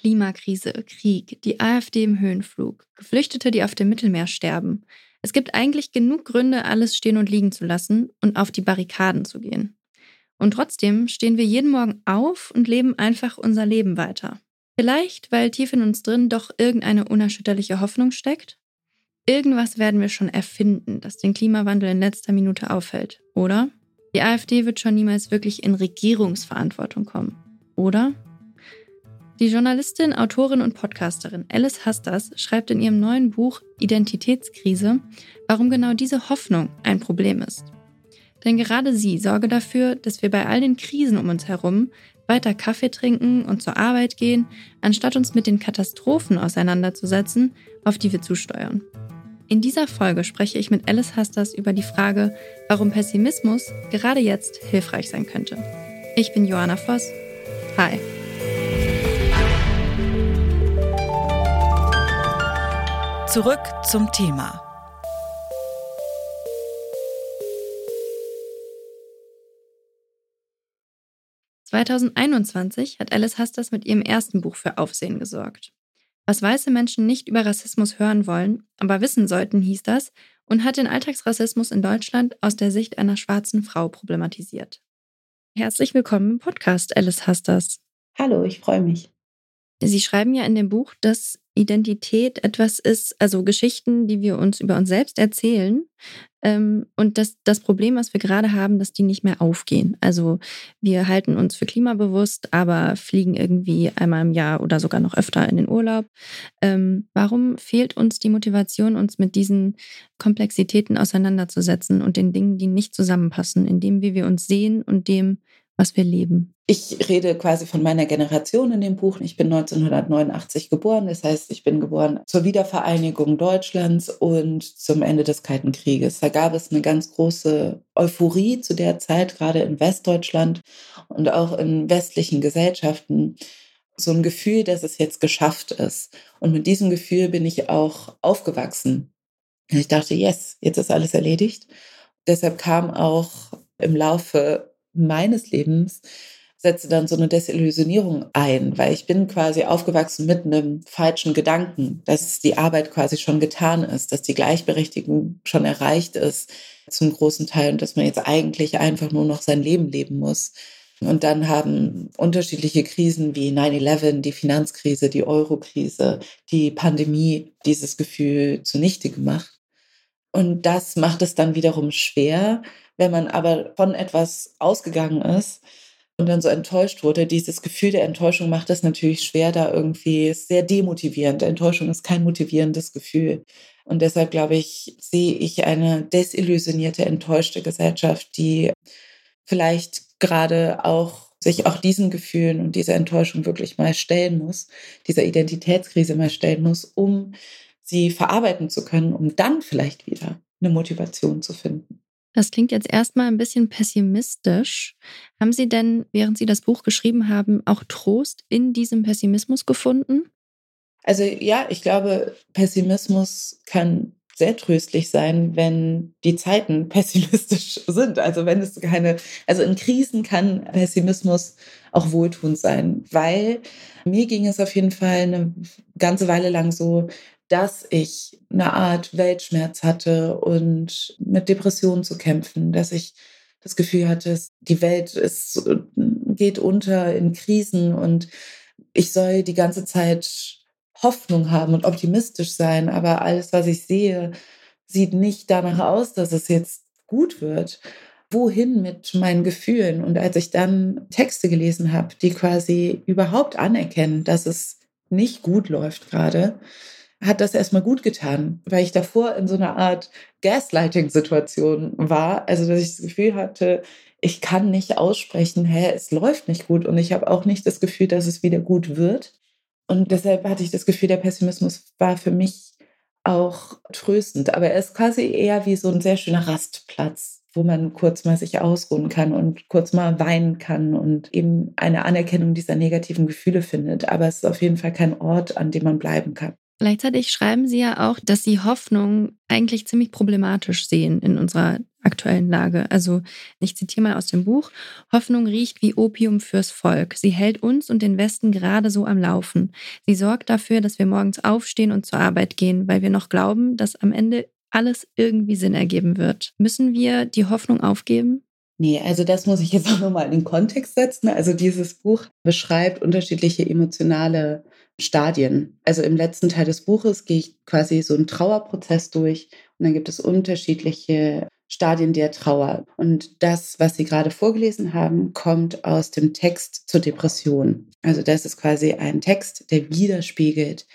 Klimakrise, Krieg, die AfD im Höhenflug, Geflüchtete, die auf dem Mittelmeer sterben. Es gibt eigentlich genug Gründe, alles stehen und liegen zu lassen und auf die Barrikaden zu gehen. Und trotzdem stehen wir jeden Morgen auf und leben einfach unser Leben weiter. Vielleicht, weil tief in uns drin doch irgendeine unerschütterliche Hoffnung steckt? Irgendwas werden wir schon erfinden, das den Klimawandel in letzter Minute aufhält, oder? Die AfD wird schon niemals wirklich in Regierungsverantwortung kommen, oder? Die Journalistin, Autorin und Podcasterin Alice Hastas schreibt in ihrem neuen Buch Identitätskrise, warum genau diese Hoffnung ein Problem ist. Denn gerade sie sorge dafür, dass wir bei all den Krisen um uns herum weiter Kaffee trinken und zur Arbeit gehen, anstatt uns mit den Katastrophen auseinanderzusetzen, auf die wir zusteuern. In dieser Folge spreche ich mit Alice Hastas über die Frage, warum Pessimismus gerade jetzt hilfreich sein könnte. Ich bin Joanna Voss. Hi. 'Zurück zum Thema' 2021 hat Alice Hastas mit ihrem ersten Buch für Aufsehen gesorgt. Was weiße Menschen nicht über Rassismus hören wollen, aber wissen sollten, hieß das, und hat den Alltagsrassismus in Deutschland aus der Sicht einer schwarzen Frau problematisiert. Herzlich willkommen im Podcast, Alice Hastas. Hallo, ich freue mich. Sie schreiben ja in dem Buch, dass Identität etwas ist, also Geschichten, die wir uns über uns selbst erzählen. Ähm, und das, das Problem, was wir gerade haben, dass die nicht mehr aufgehen. Also wir halten uns für klimabewusst, aber fliegen irgendwie einmal im Jahr oder sogar noch öfter in den Urlaub. Ähm, warum fehlt uns die Motivation, uns mit diesen Komplexitäten auseinanderzusetzen und den Dingen, die nicht zusammenpassen, in dem, wie wir uns sehen und dem, was wir leben? Ich rede quasi von meiner Generation in dem Buch. Ich bin 1989 geboren, das heißt, ich bin geboren zur Wiedervereinigung Deutschlands und zum Ende des Kalten Krieges. Da gab es eine ganz große Euphorie zu der Zeit, gerade in Westdeutschland und auch in westlichen Gesellschaften. So ein Gefühl, dass es jetzt geschafft ist. Und mit diesem Gefühl bin ich auch aufgewachsen. Ich dachte, yes, jetzt ist alles erledigt. Deshalb kam auch im Laufe meines Lebens setze dann so eine Desillusionierung ein, weil ich bin quasi aufgewachsen mit einem falschen Gedanken, dass die Arbeit quasi schon getan ist, dass die Gleichberechtigung schon erreicht ist zum großen Teil und dass man jetzt eigentlich einfach nur noch sein Leben leben muss. Und dann haben unterschiedliche Krisen wie 9-11, die Finanzkrise, die Eurokrise, die Pandemie dieses Gefühl zunichte gemacht. Und das macht es dann wiederum schwer, wenn man aber von etwas ausgegangen ist und dann so enttäuscht wurde, dieses Gefühl der Enttäuschung macht es natürlich schwer, da irgendwie sehr demotivierend. Enttäuschung ist kein motivierendes Gefühl. Und deshalb glaube ich, sehe ich eine desillusionierte, enttäuschte Gesellschaft, die vielleicht gerade auch sich auch diesen Gefühlen und dieser Enttäuschung wirklich mal stellen muss, dieser Identitätskrise mal stellen muss, um sie verarbeiten zu können, um dann vielleicht wieder eine Motivation zu finden. Das klingt jetzt erstmal ein bisschen pessimistisch. Haben Sie denn, während Sie das Buch geschrieben haben, auch Trost in diesem Pessimismus gefunden? Also ja, ich glaube, Pessimismus kann sehr tröstlich sein, wenn die Zeiten pessimistisch sind. Also wenn es keine, also in Krisen kann Pessimismus auch wohltuend sein, weil mir ging es auf jeden Fall eine ganze Weile lang so, dass ich eine Art Weltschmerz hatte und mit Depressionen zu kämpfen, dass ich das Gefühl hatte, die Welt ist, geht unter in Krisen und ich soll die ganze Zeit Hoffnung haben und optimistisch sein, aber alles, was ich sehe, sieht nicht danach aus, dass es jetzt gut wird. Wohin mit meinen Gefühlen? Und als ich dann Texte gelesen habe, die quasi überhaupt anerkennen, dass es nicht gut läuft gerade, hat das erstmal gut getan, weil ich davor in so einer Art Gaslighting-Situation war. Also, dass ich das Gefühl hatte, ich kann nicht aussprechen, hä, es läuft nicht gut und ich habe auch nicht das Gefühl, dass es wieder gut wird. Und deshalb hatte ich das Gefühl, der Pessimismus war für mich auch tröstend. Aber er ist quasi eher wie so ein sehr schöner Rastplatz, wo man kurz mal sich ausruhen kann und kurz mal weinen kann und eben eine Anerkennung dieser negativen Gefühle findet. Aber es ist auf jeden Fall kein Ort, an dem man bleiben kann. Gleichzeitig schreiben Sie ja auch, dass Sie Hoffnung eigentlich ziemlich problematisch sehen in unserer aktuellen Lage. Also ich zitiere mal aus dem Buch, Hoffnung riecht wie Opium fürs Volk. Sie hält uns und den Westen gerade so am Laufen. Sie sorgt dafür, dass wir morgens aufstehen und zur Arbeit gehen, weil wir noch glauben, dass am Ende alles irgendwie Sinn ergeben wird. Müssen wir die Hoffnung aufgeben? Nee, also das muss ich jetzt auch nochmal in den Kontext setzen. Also dieses Buch beschreibt unterschiedliche emotionale Stadien. Also im letzten Teil des Buches gehe ich quasi so einen Trauerprozess durch und dann gibt es unterschiedliche Stadien der Trauer. Und das, was Sie gerade vorgelesen haben, kommt aus dem Text zur Depression. Also das ist quasi ein Text, der widerspiegelt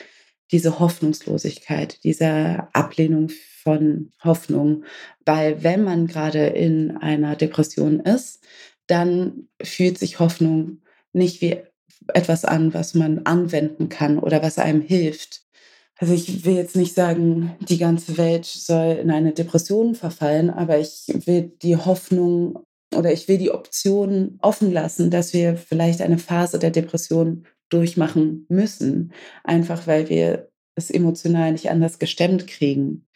diese Hoffnungslosigkeit, diese Ablehnung von Hoffnung. Weil wenn man gerade in einer Depression ist, dann fühlt sich Hoffnung nicht wie etwas an, was man anwenden kann oder was einem hilft. Also ich will jetzt nicht sagen, die ganze Welt soll in eine Depression verfallen, aber ich will die Hoffnung oder ich will die Option offen lassen, dass wir vielleicht eine Phase der Depression durchmachen müssen, einfach weil wir es emotional nicht anders gestemmt kriegen.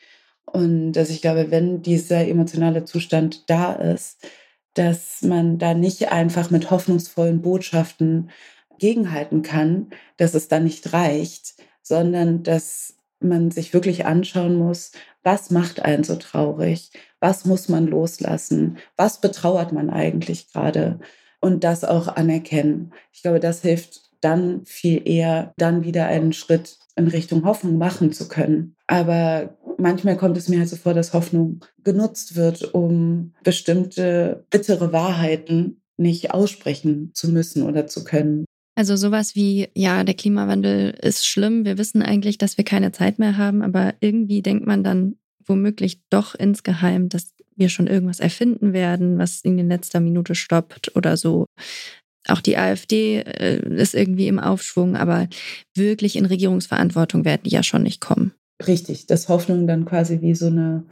Und dass ich glaube, wenn dieser emotionale Zustand da ist, dass man da nicht einfach mit hoffnungsvollen Botschaften gegenhalten kann, dass es dann nicht reicht, sondern dass man sich wirklich anschauen muss, was macht einen so traurig, was muss man loslassen, was betrauert man eigentlich gerade und das auch anerkennen. Ich glaube, das hilft dann viel eher, dann wieder einen Schritt in Richtung Hoffnung machen zu können. Aber manchmal kommt es mir halt so vor, dass Hoffnung genutzt wird, um bestimmte bittere Wahrheiten nicht aussprechen zu müssen oder zu können. Also sowas wie, ja, der Klimawandel ist schlimm, wir wissen eigentlich, dass wir keine Zeit mehr haben, aber irgendwie denkt man dann womöglich doch insgeheim, dass wir schon irgendwas erfinden werden, was in letzter Minute stoppt oder so. Auch die AfD äh, ist irgendwie im Aufschwung, aber wirklich in Regierungsverantwortung werden die ja schon nicht kommen. Richtig, dass Hoffnung dann quasi wie so eine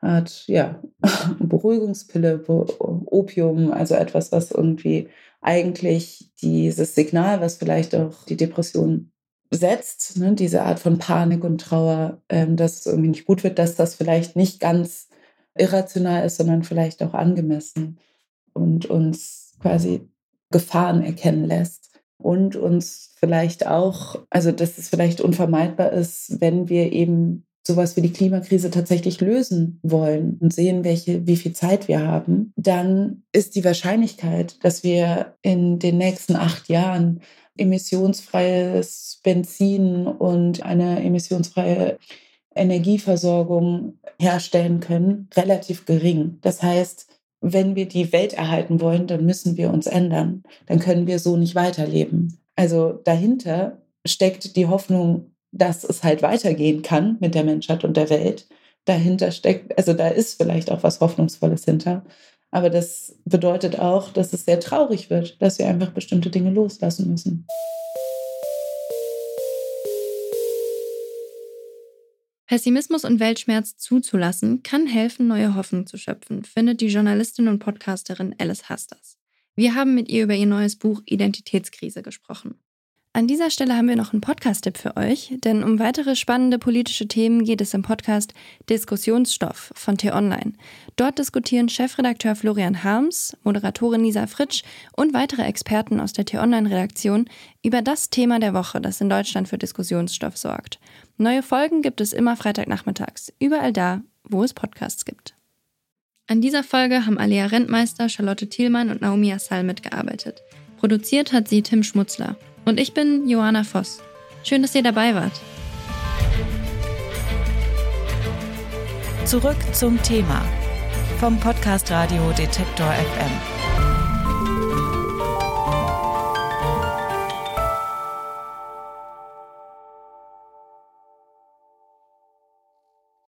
Art, ja, Beruhigungspille, Opium, also etwas, was irgendwie eigentlich dieses Signal, was vielleicht auch die Depression setzt, ne, diese Art von Panik und Trauer, ähm, dass es irgendwie nicht gut wird, dass das vielleicht nicht ganz irrational ist, sondern vielleicht auch angemessen und uns quasi Gefahren erkennen lässt und uns vielleicht auch, also dass es vielleicht unvermeidbar ist, wenn wir eben sowas wie die Klimakrise tatsächlich lösen wollen und sehen, welche, wie viel Zeit wir haben, dann ist die Wahrscheinlichkeit, dass wir in den nächsten acht Jahren emissionsfreies Benzin und eine emissionsfreie Energieversorgung herstellen können, relativ gering. Das heißt, wenn wir die Welt erhalten wollen, dann müssen wir uns ändern. Dann können wir so nicht weiterleben. Also dahinter steckt die Hoffnung dass es halt weitergehen kann mit der Menschheit und der Welt. Dahinter steckt, also da ist vielleicht auch was Hoffnungsvolles hinter. Aber das bedeutet auch, dass es sehr traurig wird, dass wir einfach bestimmte Dinge loslassen müssen. Pessimismus und Weltschmerz zuzulassen, kann helfen, neue Hoffnung zu schöpfen, findet die Journalistin und Podcasterin Alice Hasters. Wir haben mit ihr über ihr neues Buch Identitätskrise gesprochen. An dieser Stelle haben wir noch einen Podcast-Tipp für euch, denn um weitere spannende politische Themen geht es im Podcast Diskussionsstoff von T-Online. Dort diskutieren Chefredakteur Florian Harms, Moderatorin Lisa Fritsch und weitere Experten aus der T-Online-Redaktion über das Thema der Woche, das in Deutschland für Diskussionsstoff sorgt. Neue Folgen gibt es immer Freitagnachmittags, überall da, wo es Podcasts gibt. An dieser Folge haben Alea Rentmeister, Charlotte Thielmann und Naomi Assal mitgearbeitet. Produziert hat sie Tim Schmutzler. Und ich bin Johanna Voss. Schön, dass ihr dabei wart. Zurück zum Thema vom Podcast Radio Detektor FM.